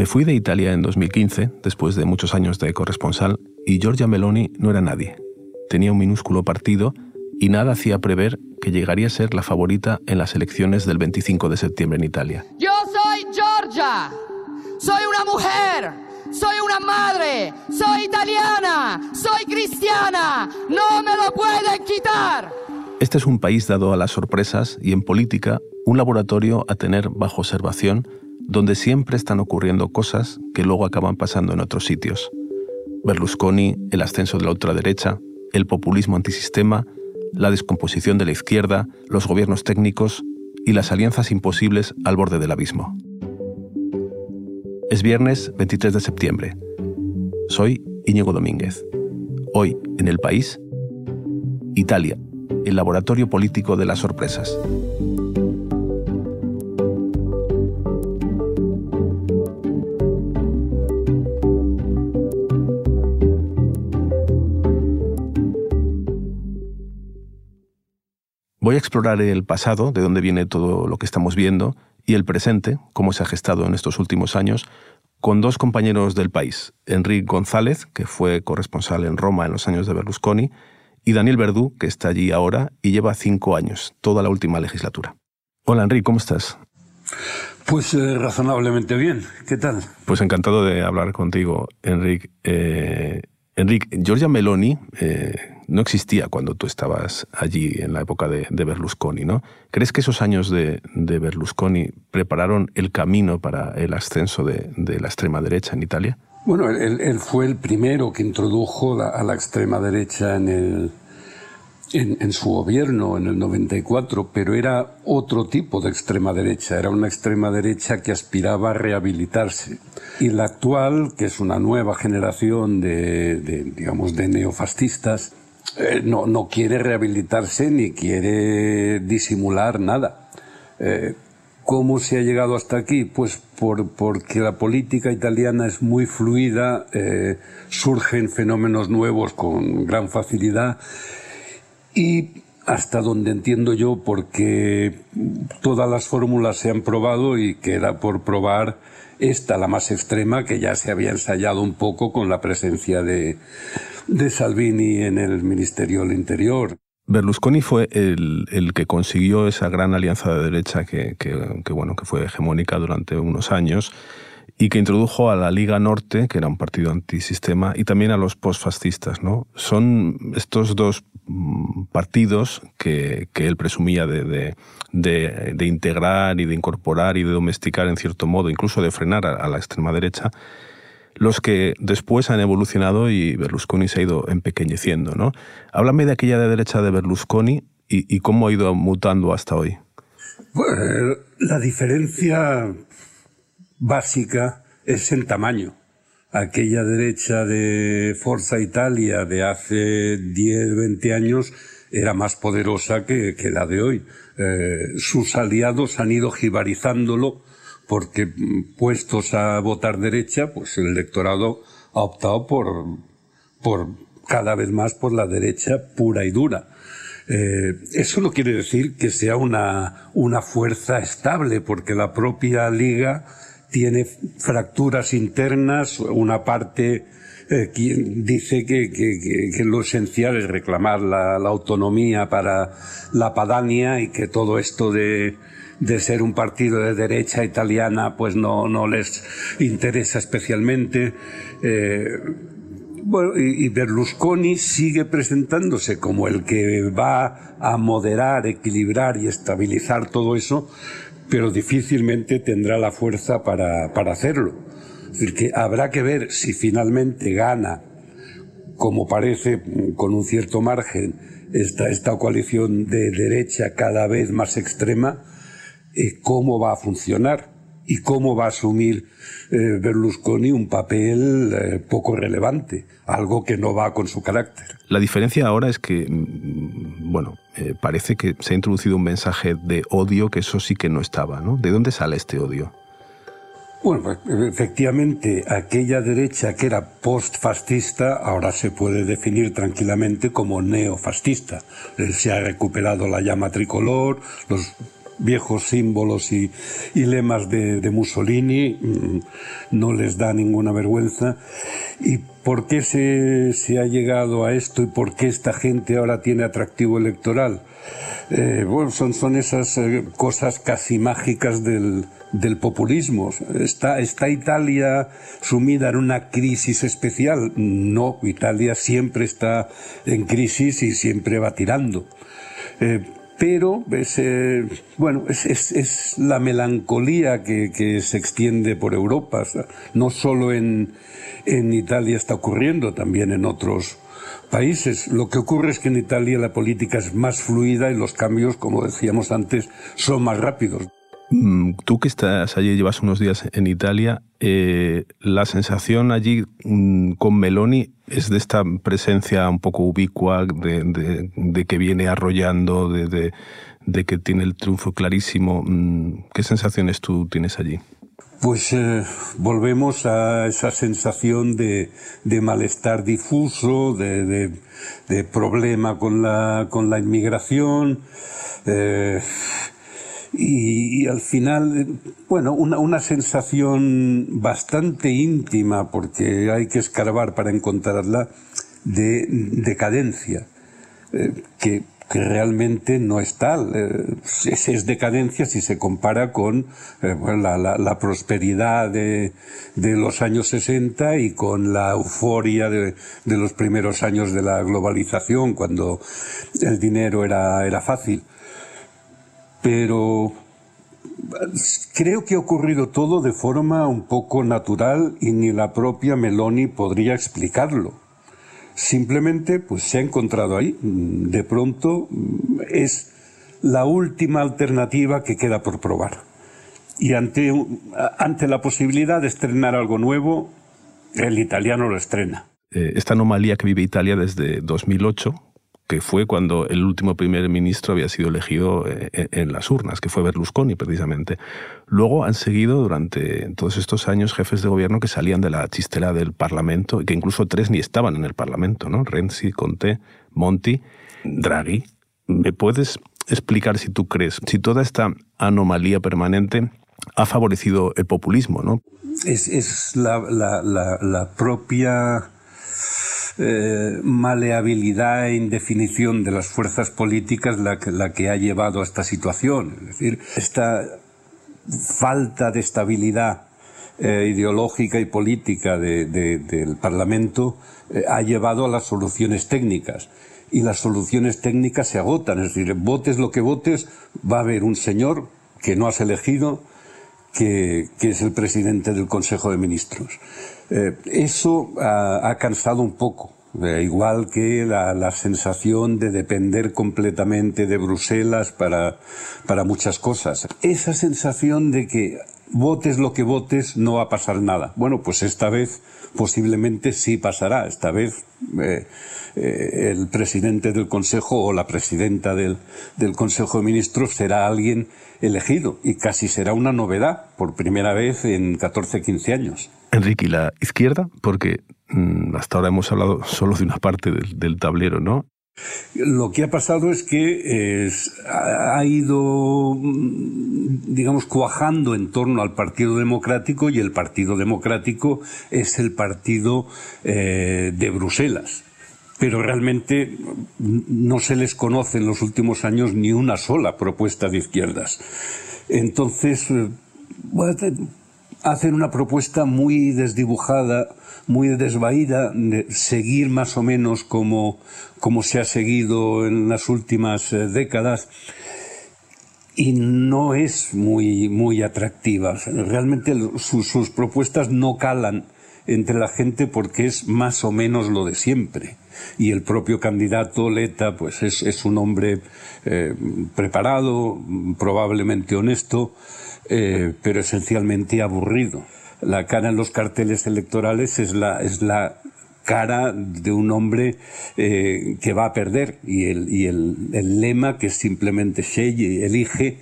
Me fui de Italia en 2015, después de muchos años de corresponsal, y Giorgia Meloni no era nadie. Tenía un minúsculo partido y nada hacía prever que llegaría a ser la favorita en las elecciones del 25 de septiembre en Italia. Yo soy Giorgia, soy una mujer, soy una madre, soy italiana, soy cristiana, no me lo pueden quitar. Este es un país dado a las sorpresas y en política un laboratorio a tener bajo observación donde siempre están ocurriendo cosas que luego acaban pasando en otros sitios. Berlusconi, el ascenso de la ultraderecha, el populismo antisistema, la descomposición de la izquierda, los gobiernos técnicos y las alianzas imposibles al borde del abismo. Es viernes 23 de septiembre. Soy Íñigo Domínguez. Hoy, en el país, Italia, el laboratorio político de las sorpresas. Explorar el pasado, de dónde viene todo lo que estamos viendo, y el presente, cómo se ha gestado en estos últimos años, con dos compañeros del país, Enrique González, que fue corresponsal en Roma en los años de Berlusconi, y Daniel Verdú, que está allí ahora y lleva cinco años, toda la última legislatura. Hola Enrique, ¿cómo estás? Pues eh, razonablemente bien. ¿Qué tal? Pues encantado de hablar contigo, Enrique. Eh, Enrique, Giorgia Meloni eh, no existía cuando tú estabas allí en la época de, Berlusconi, ¿no? ¿Crees que esos años de, Berlusconi prepararon el camino para el ascenso de, la extrema derecha en Italia? Bueno, él, fue el primero que introdujo a la extrema derecha en el, en, su gobierno en el 94, pero era otro tipo de extrema derecha, era una extrema derecha que aspiraba a rehabilitarse. Y la actual, que es una nueva generación de, digamos, de neofascistas, eh, no, no, quiere rehabilitarse ni quiere disimular nada. Eh, ¿Cómo se ha llegado hasta aquí? Pues por, porque la política italiana es muy fluida, eh, surgen fenómenos nuevos con gran facilidad y hasta donde entiendo yo, porque todas las fórmulas se han probado y queda por probar esta, la más extrema, que ya se había ensayado un poco con la presencia de, de Salvini en el Ministerio del Interior. Berlusconi fue el, el, que consiguió esa gran alianza de derecha que, que, que, bueno, que fue hegemónica durante unos años y que introdujo a la Liga Norte, que era un partido antisistema, y también a los postfascistas. ¿no? Son estos dos mm, partidos que, que él presumía de, de, de, integrar y de incorporar y de domesticar en cierto modo, incluso de frenar a, la extrema derecha, los que después han evolucionado y Berlusconi se ha ido empequeñeciendo. ¿no? Háblame de aquella de derecha de Berlusconi y, y cómo ha ido mutando hasta hoy. Bueno, la diferencia básica es en tamaño. Aquella derecha de Forza Italia de hace 10, 20 años era más poderosa que, la de hoy. Eh, sus aliados han ido jibarizándolo porque mm, puestos a votar derecha, pues el electorado ha optado por, por cada vez más por la derecha pura y dura. Eh, eso no quiere decir que sea una, una fuerza estable, porque la propia liga tiene fracturas internas, una parte eh, dice que, que, lo esencial es reclamar la, autonomía para la Padania y que todo esto de, de, ser un partido de derecha italiana pues no, no les interesa especialmente. Eh, bueno, y, Berlusconi sigue presentándose como el que va a moderar, equilibrar y estabilizar todo eso, pero difícilmente tendrá la fuerza para, para hacerlo. Es decir, que habrá que ver si finalmente gana, como parece, con un cierto margen, esta, esta coalición de derecha cada vez más extrema, eh, cómo va a funcionar y cómo va a asumir eh, Berlusconi un papel eh, poco relevante, algo que no va con su carácter. La diferencia ahora es que, mm, bueno, eh, parece que se ha introducido un mensaje de odio que eso sí que no estaba, ¿no? ¿De dónde sale este odio? Bueno, pues, efectivamente, aquella derecha que era postfascista ahora se puede definir tranquilamente como neofascista. Se ha recuperado la llama tricolor, los viejos símbolos y, lemas de, Mussolini, mm, no les da ninguna vergüenza. ¿Y por qué se, se ha llegado a esto y por qué esta gente ahora tiene atractivo electoral? Eh, bueno, son, son esas eh, cosas casi mágicas del, del populismo. ¿Está, ¿Está Italia sumida en una crisis especial? No, Italia siempre está en crisis y siempre va tirando. Eh, pero es, bueno, es, es, es, la melancolía que, que, se extiende por Europa. No solo en, en Italia está ocurriendo, también en otros países. Lo que ocurre es que en Italia la política es más fluida y los cambios, como decíamos antes, son más rápidos. Mm, tú que estás allí, llevas unos días en Italia, eh, la sensación allí mm, con Meloni es de esta presencia un poco ubicua, de, que viene arrollando, de, que tiene el triunfo clarísimo. Mm, ¿Qué sensaciones tú tienes allí? Pues eh, volvemos a esa sensación de, malestar difuso, de, problema con la, inmigración. Eh, y, al final, bueno, una, una, sensación bastante íntima, porque hay que escarbar para encontrarla, de decadencia, eh, que que realmente no es tal. Eh, es, decadencia si se compara con eh, la, prosperidad de, los años 60 y con la euforia de, los primeros años de la globalización, cuando el dinero era, era fácil. Pero creo que ha ocurrido todo de forma un poco natural y ni la propia Meloni podría explicarlo. Simplemente pues se ha encontrado ahí. De pronto es la última alternativa que queda por probar. Y ante, ante la posibilidad de estrenar algo nuevo, el italiano lo estrena. Eh, esta anomalía que vive Italia desde 2008, que fue cuando el último primer ministro había sido elegido eh, en las urnas, que fue Berlusconi precisamente. Luego han seguido durante todos estos años jefes de gobierno que salían de la chistera del Parlamento, que incluso tres ni estaban en el Parlamento, ¿no? Renzi, Conte, Monti, Draghi. ¿Me puedes explicar si tú crees, si toda esta anomalía permanente ha favorecido el populismo, ¿no? Es, la, la propia eh, maleabilidad e indefinición de las fuerzas políticas la que, ha llevado a esta situación. Es decir, esta falta de estabilidad eh, ideológica y política del Parlamento eh, ha llevado a las soluciones técnicas. Y las soluciones técnicas se agotan. Es decir, votes lo que votes, va a haber un señor que no has elegido, que, que es el presidente del Consejo de Ministros. Eh, eso ha, cansado un poco. Eh, igual que la, sensación de depender completamente de Bruselas para, para muchas cosas. Esa sensación de que votes lo que votes, no va a pasar nada. Bueno, pues esta vez posiblemente sí pasará. Esta vez eh, el presidente del Consejo o la presidenta del, del Consejo de Ministros será alguien elegido y casi será una novedad por primera vez en 14, 15 años. Enrique, ¿y la izquierda? Porque hasta ahora hemos hablado solo de una parte del, tablero, ¿no? Lo que ha pasado es que ha ido, mm, digamos, cuajando en torno al Partido Democrático y el Partido Democrático es el partido eh, de Bruselas. Pero realmente no se les conoce en los últimos años ni una sola propuesta de izquierdas. Entonces, eh, hacen una propuesta muy desdibujada, muy desvaída, de seguir más o menos como, como se ha seguido en las últimas eh, décadas y no es muy, muy atractiva. Realmente sus, propuestas no calan entre la gente porque es más o menos lo de siempre. Y el propio candidato Leta, pues es, es un hombre eh, preparado, probablemente honesto, eh, pero esencialmente aburrido. La cara en los carteles electorales es la, es la cara de un hombre eh, que va a perder y, el, y el, el lema que simplemente Shelley elige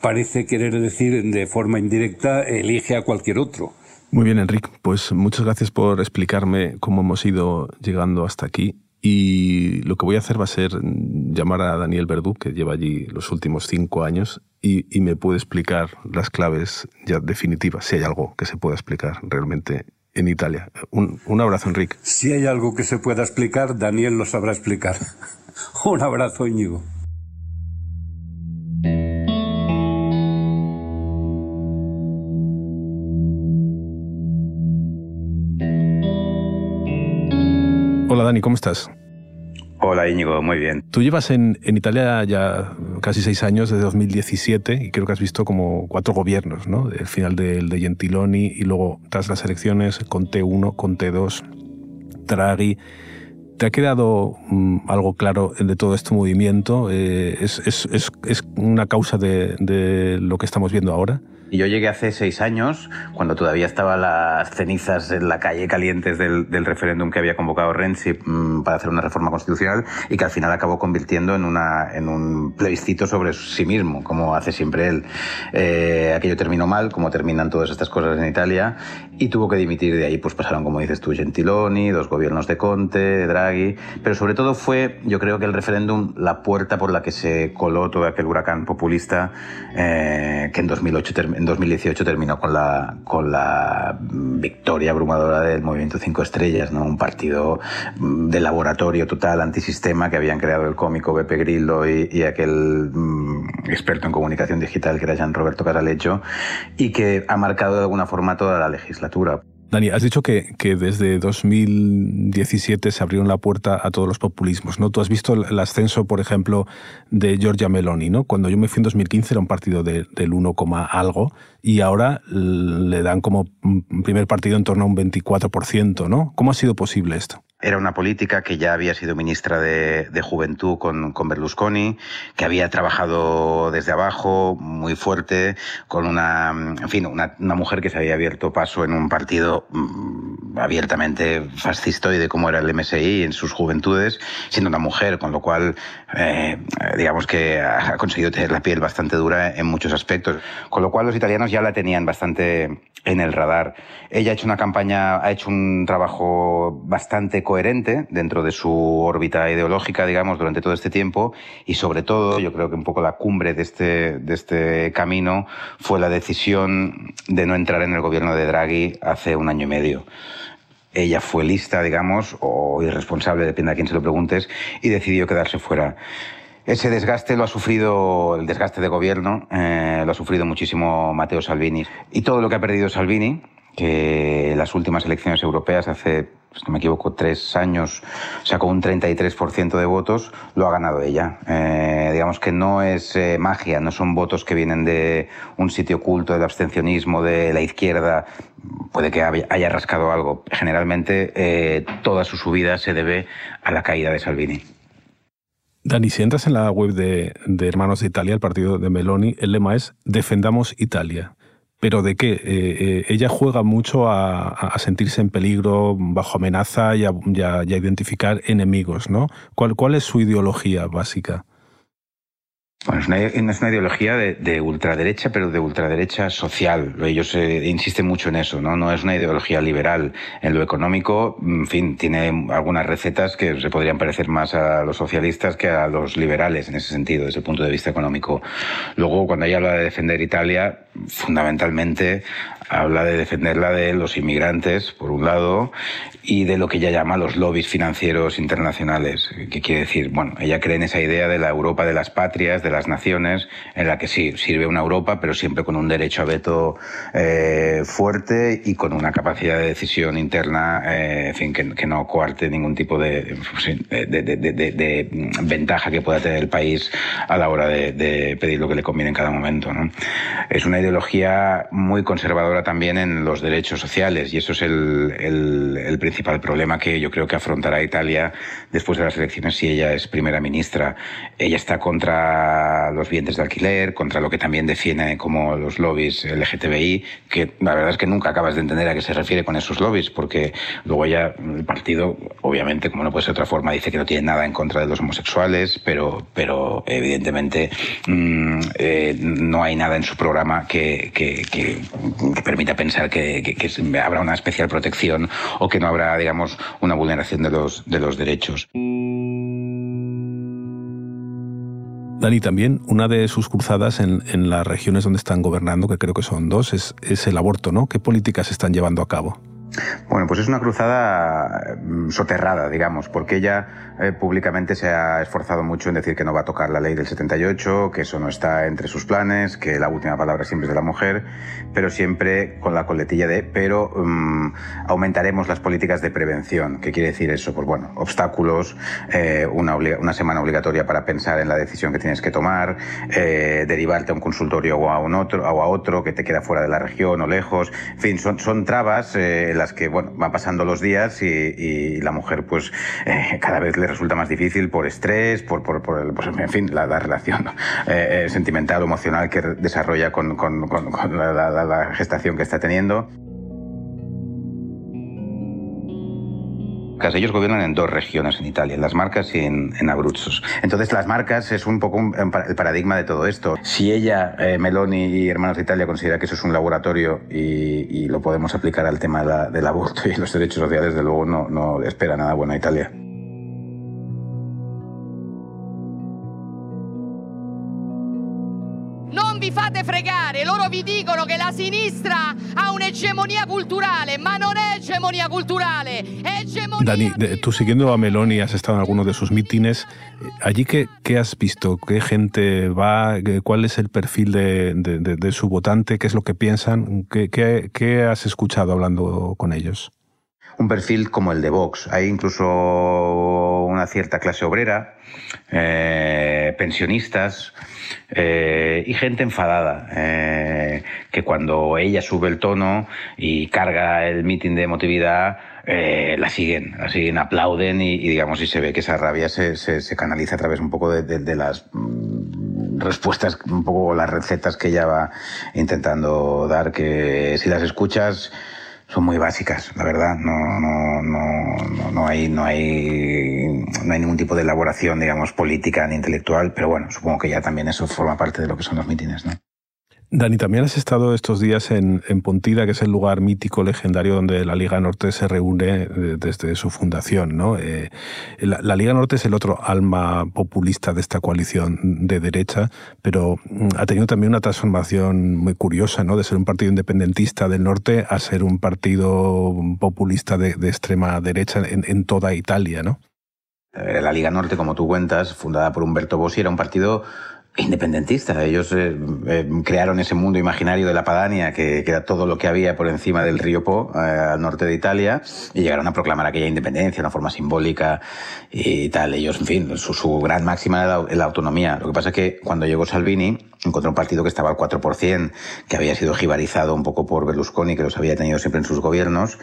parece querer decir de forma indirecta elige a cualquier otro. Muy bien, Enrique. Pues muchas gracias por explicarme cómo hemos ido llegando hasta aquí Y lo que voy a hacer va a ser llamar a Daniel Verdú, que lleva allí los últimos cinco años, y, me puede explicar las claves ya definitivas, si hay algo que se pueda explicar realmente en Italia. Un, un abrazo, Enrique. Si hay algo que se pueda explicar, Daniel lo sabrá explicar. un abrazo, Íñigo. Hola Dani, ¿cómo estás? Hola Íñigo, muy bien. Tú llevas en, Italia ya casi seis años, desde 2017, y creo que has visto como cuatro gobiernos, ¿no? El final del de Gentiloni y luego tras las elecciones con T1, con T2, Draghi. ¿Te ha quedado mm, algo claro de todo este movimiento? Eh, ¿es, es, es, una causa de, de lo que estamos viendo ahora? Yo llegué hace seis años, cuando todavía estaban las cenizas en la calle calientes del, del referéndum que había convocado Renzi mm, para hacer una reforma constitucional y que al final acabó convirtiendo en, una, en un plebiscito sobre sí mismo, como hace siempre él. Eh, aquello terminó mal, como terminan todas estas cosas en Italia, y tuvo que dimitir de ahí. Pues pasaron, como dices tú, Gentiloni, dos gobiernos de Conte, Draghi, pero sobre todo fue, yo creo que el referéndum, la puerta por la que se coló todo aquel huracán populista eh, que en 2008 terminó en 2018 terminó con la, con la victoria abrumadora del Movimiento Cinco Estrellas, ¿no? un partido mm, de laboratorio total antisistema que habían creado el cómico Beppe Grillo y, aquel mm, experto en comunicación digital que era Jean Roberto Casalecho y que ha marcado de alguna forma toda la legislatura. Dani, has dicho que, que, desde 2017 se abrieron la puerta a todos los populismos, ¿no? Tú has visto el ascenso, por ejemplo, de Giorgia Meloni, ¿no? Cuando yo me fui en 2015 era un partido del 1, algo y ahora le dan como primer partido en torno a un 24%, ¿no? ¿Cómo ha sido posible esto? Era una política que ya había sido ministra de, Juventud con, con, Berlusconi, que había trabajado desde abajo, muy fuerte, con una, en fin, una, una mujer que se había abierto paso en un partido mm, abiertamente fascistoide como era el MSI en sus juventudes, siendo una mujer, con lo cual, eh, digamos que ha conseguido tener la piel bastante dura en muchos aspectos. Con lo cual los italianos ya la tenían bastante en el radar. Ella ha hecho una campaña, ha hecho un trabajo bastante coherente dentro de su órbita ideológica, digamos, durante todo este tiempo y sobre todo, yo creo que un poco la cumbre de este, de este camino fue la decisión de no entrar en el gobierno de Draghi hace un año y medio ella fue lista, digamos, o irresponsable, depende a quién se lo preguntes, y decidió quedarse fuera. Ese desgaste lo ha sufrido, el desgaste de gobierno, eh, lo ha sufrido muchísimo Matteo Salvini. Y todo lo que ha perdido Salvini, que las últimas elecciones europeas hace, si no me equivoco, tres años sacó un 33% de votos, lo ha ganado ella. Eh, digamos que no es eh, magia, no son votos que vienen de un sitio oculto del abstencionismo de la izquierda. Puede que haya rascado algo. Generalmente toda su subida se debe a la caída de Salvini. Dani, si entras en la web de, Hermanos de Italia, el partido de Meloni, el lema es Defendamos Italia. ¿Pero de qué? Eh, eh, ella juega mucho a, sentirse en peligro, bajo amenaza y a, identificar enemigos, ¿no? ¿Cuál, ¿Cuál es su ideología básica? Bueno, es una, ideología de, ultraderecha, pero de ultraderecha social. Ellos eh, insisten mucho en eso, ¿no? No es una ideología liberal. En lo económico, en fin, tiene algunas recetas que se podrían parecer más a los socialistas que a los liberales en ese sentido, desde el punto de vista económico. Luego, cuando ella habla de defender Italia, fundamentalmente habla de defenderla de los inmigrantes, por un lado, y de lo que ella llama los lobbies financieros internacionales. ¿Qué quiere decir? Bueno, ella cree en esa idea de la Europa de las patrias, de las naciones, en la que sí, sirve una Europa, pero siempre con un derecho a veto eh, fuerte y con una capacidad de decisión interna, eh, en fin, que, no coarte ningún tipo de, de, ventaja que pueda tener el país a la hora de, pedir lo que le conviene en cada momento. ¿no? Es una ideología muy conservadora también en los derechos sociales y eso es el, el, principal problema que yo creo que afrontará Italia después de las elecciones si ella es primera ministra. Ella está contra los bienes de alquiler, contra lo que también defiende como los lobbies LGTBI, que la verdad es que nunca acabas de entender a qué se refiere con esos lobbies, porque luego ella, el partido, obviamente, como no puede ser de otra forma, dice que no tiene nada en contra de los homosexuales, pero, pero evidentemente mm, eh, no hay nada en su programa que permita pensar que, que, habrá una especial protección o que no habrá, digamos, una vulneración de los, de los derechos. Dani, también una de sus cruzadas en, las regiones donde están gobernando, que creo que son dos, es, es el aborto, ¿no? ¿Qué políticas están llevando a cabo? Bueno, pues es una cruzada mm, soterrada, digamos, porque ella eh, públicamente se ha esforzado mucho en decir que no va a tocar la ley del 78, que eso no está entre sus planes, que la última palabra siempre es de la mujer, pero siempre con la coletilla de, pero um, aumentaremos las políticas de prevención. ¿Qué quiere decir eso? Pues bueno, obstáculos, eh, una, una, semana obligatoria para pensar en la decisión que tienes que tomar, eh, derivarte a un consultorio o a, un otro, o a otro que te queda fuera de la región o lejos. En fin, son, son trabas las que bueno, van pasando los días y, la mujer pues eh, cada vez le resulta más difícil por estrés, por, por, por el, pues, en fin, la, relación eh, eh, sentimental emocional que desarrolla con, con, con, la gestación que está teniendo. Ellos gobiernan en dos regiones en Italia, en las Marcas y en, Abruzzo. Entonces, las Marcas es un poco el paradigma de todo esto. Si ella, eh, Meloni y Hermanos de Italia considera que eso es un laboratorio y, lo podemos aplicar al tema del aborto y los derechos sociales, desde luego no, espera nada bueno a Italia. fate fregare, loro vi dicono che la sinistra ha un'egemonía culturale, ma non è hegemonía culturale, è. Dani, tú siguiendo a Meloni, has estado en algunos de sus mítines, allí qué, qué has visto, qué gente va, cuál es el perfil de, de, de, su votante, qué es lo que piensan, ¿Qué, qué, qué has escuchado hablando con ellos un perfil como el de Vox. Hay incluso una cierta clase obrera, eh, pensionistas, eh, y gente enfadada, eh, que cuando ella sube el tono y carga el mitin de emotividad, eh, la siguen, la siguen, aplauden y, digamos, y se ve que esa rabia se, se, canaliza a través un poco de, de, las mm, respuestas, un poco las recetas que ella va intentando dar, que si las escuchas son muy básicas, la verdad. No, no, no, no, hay, no, hay, no hay ningún tipo de elaboración, digamos, política ni intelectual, pero bueno, supongo que ya también eso forma parte de lo que son los mítines, ¿no? Dani, también has estado estos días en, Pontida, que es el lugar mítico, legendario, donde la Liga Norte se reúne eh, desde su fundación. ¿no? Eh, la, Liga Norte es el otro alma populista de esta coalición de derecha, pero mm, ha tenido también una transformación muy curiosa, ¿no? de ser un partido independentista del norte a ser un partido populista de, extrema derecha en, en, toda Italia. ¿no? La Liga Norte, como tú cuentas, fundada por Humberto Bossi, era un partido independentista. Ellos eh, eh, crearon ese mundo imaginario de la Padania, que, era todo lo que había por encima del río Po, eh, al norte de Italia, y llegaron a proclamar aquella independencia de una forma simbólica y tal. Ellos, en fin, su, gran máxima era la, la, autonomía. Lo que pasa es que cuando llegó Salvini, encontró un partido que estaba al 4%, que había sido jibarizado un poco por Berlusconi, que los había tenido siempre en sus gobiernos.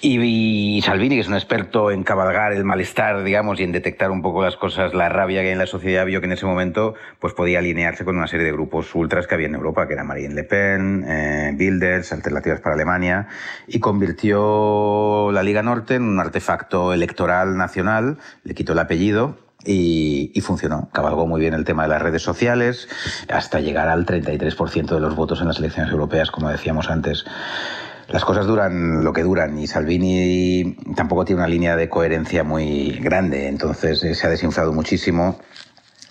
Y, Salvini, que es un experto en cabalgar el malestar, digamos, y en detectar un poco las cosas, la rabia que hay en la sociedad, vio que en ese momento pues podía alinearse con una serie de grupos ultras que había en Europa, que eran Marine Le Pen, eh, Bilders, Alternativas para Alemania, y convirtió la Liga Norte en un artefacto electoral nacional, le quitó el apellido y, funcionó. Cabalgó muy bien el tema de las redes sociales hasta llegar al 33% de los votos en las elecciones europeas, como decíamos antes. Las cosas duran lo que duran y Salvini tampoco tiene una línea de coherencia muy grande, entonces eh, se ha desinflado muchísimo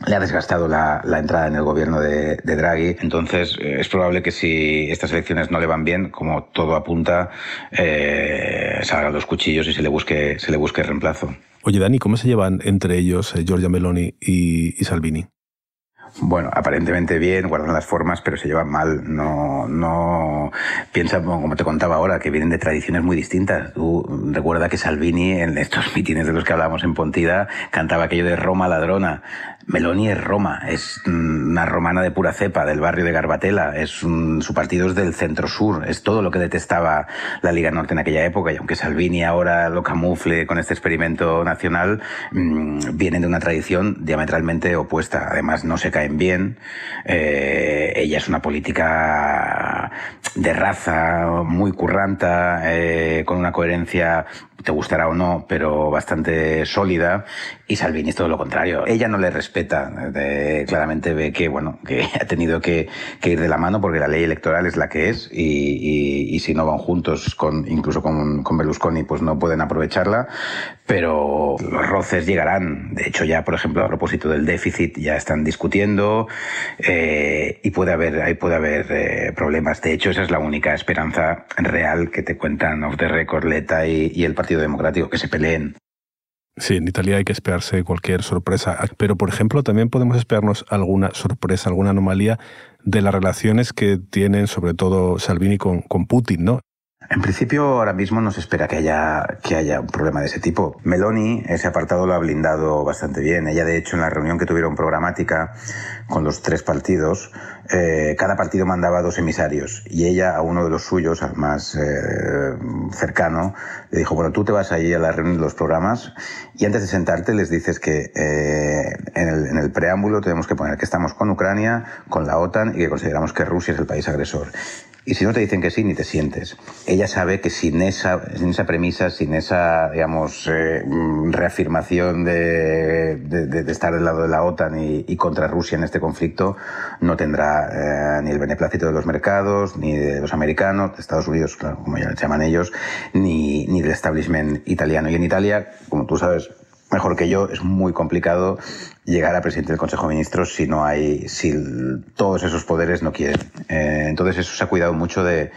le ha desgastado la, entrada en el gobierno de, Draghi. Entonces, eh, es probable que si estas elecciones no le van bien, como todo apunta, eh, salgan los cuchillos y se le busque, se le busque reemplazo. Oye, Dani, ¿cómo se llevan entre ellos eh, Giorgia Meloni y, Salvini? Bueno, aparentemente bien, guardan las formas, pero se llevan mal. No, no piensa, como te contaba ahora, que vienen de tradiciones muy distintas. Tú recuerda que Salvini, en estos mítines de los que hablábamos en Pontida, cantaba aquello de Roma ladrona. Meloni es Roma, es una romana de pura cepa del barrio de Garbatella, es su partido es del centro sur, es todo lo que detestaba la Liga Norte en aquella época y aunque Salvini ahora lo camufle con este experimento nacional, mm, vienen de una tradición diametralmente opuesta. Además no se caen bien, eh, ella es una política de raza muy curranta, eh, con una coherencia te gustará o no, pero bastante sólida, y Salvini es todo lo contrario. Ella no le respeta, claramente ve que, bueno, que ha tenido que, ir de la mano porque la ley electoral es la que es, y, si no van juntos, con, incluso con, con Berlusconi, pues no pueden aprovecharla, pero los roces llegarán. De hecho, ya, por ejemplo, a propósito del déficit, ya están discutiendo, eh, y puede haber, ahí puede haber eh, problemas. De hecho, esa es la única esperanza real que te cuentan off the record Leta y, el Partido Democrático, que se peleen. Sí, en Italia hay que esperarse cualquier sorpresa. Pero, por ejemplo, también podemos esperarnos alguna sorpresa, alguna anomalía de las relaciones que tienen, sobre todo Salvini con, Putin, ¿no? En principio, ahora mismo no se espera que haya, que haya un problema de ese tipo. Meloni, ese apartado lo ha blindado bastante bien. Ella, de hecho, en la reunión que tuvieron programática con los tres partidos, eh, cada partido mandaba dos emisarios y ella a uno de los suyos, al más eh, cercano, le dijo, bueno, tú te vas ahí a la reunión de los programas y antes de sentarte les dices que eh, en, el, en el preámbulo tenemos que poner que estamos con Ucrania, con la OTAN y que consideramos que Rusia es el país agresor. Y si no te dicen que sí, ni te sientes. Ella sabe que sin esa, sin esa premisa, sin esa, digamos, eh, reafirmación de, de, estar del lado de la OTAN y, contra Rusia en este conflicto, no tendrá eh, ni el beneplácito de los mercados, ni de los americanos, de Estados Unidos, como ya llaman ellos, ni, ni del establishment italiano. Y en Italia, como tú sabes, mejor que yo, es muy complicado llegar a presidente del Consejo de Ministros si no hay, si todos esos poderes no quieren. Eh, entonces eso se ha cuidado mucho de,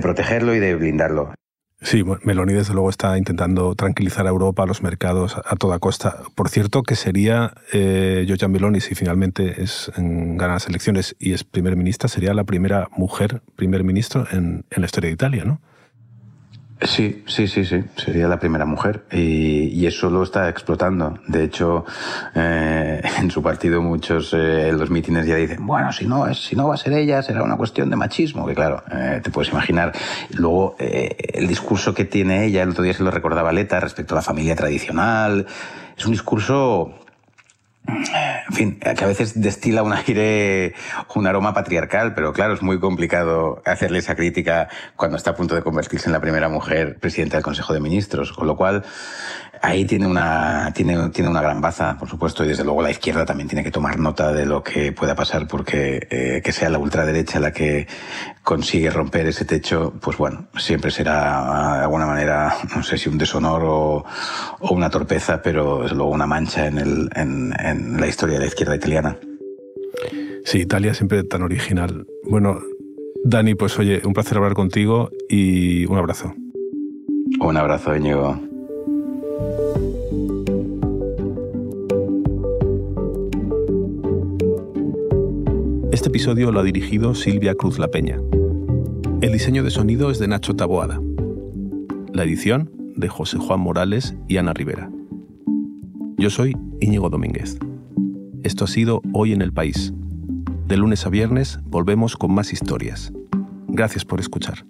protegerlo y de blindarlo. Sí, Meloni desde luego está intentando tranquilizar a Europa, a los mercados, a toda costa. Por cierto, que sería eh, Giorgia Meloni, si finalmente es, gana las elecciones y es primer ministra, sería la primera mujer primer ministro en, en la historia de Italia, ¿no? Sí, sí, sí, sí. Sería la primera mujer y, eso lo está explotando. De hecho, eh, en su partido muchos eh, en los mítines ya dicen, bueno, si no es, si no va a ser ella, será una cuestión de machismo. Que claro, eh, te puedes imaginar. Luego el discurso que tiene ella, el otro día se lo recordaba Leta respecto a la familia tradicional. Es un discurso en fin, que a veces destila un aire, un aroma patriarcal, pero claro, es muy complicado hacerle esa crítica cuando está a punto de convertirse en la primera mujer presidenta del Consejo de Ministros, con lo cual ahí tiene una, tiene, tiene una gran baza, por supuesto, y desde luego la izquierda también tiene que tomar nota de lo que pueda pasar, porque eh, que sea la ultraderecha la que consigue romper ese techo, pues bueno, siempre será de alguna manera, no sé si un deshonor o, o una torpeza, pero desde luego una mancha en, el, en, en la historia de la izquierda italiana. Sí, Italia siempre tan original. Bueno, Dani, pues oye, un placer hablar contigo y un abrazo. Un abrazo, Íñigo. Este episodio lo ha dirigido Silvia Cruz La Peña. El diseño de sonido es de Nacho Taboada. La edición de José Juan Morales y Ana Rivera. Yo soy Íñigo Domínguez. Esto ha sido Hoy en el País. De lunes a viernes volvemos con más historias. Gracias por escuchar.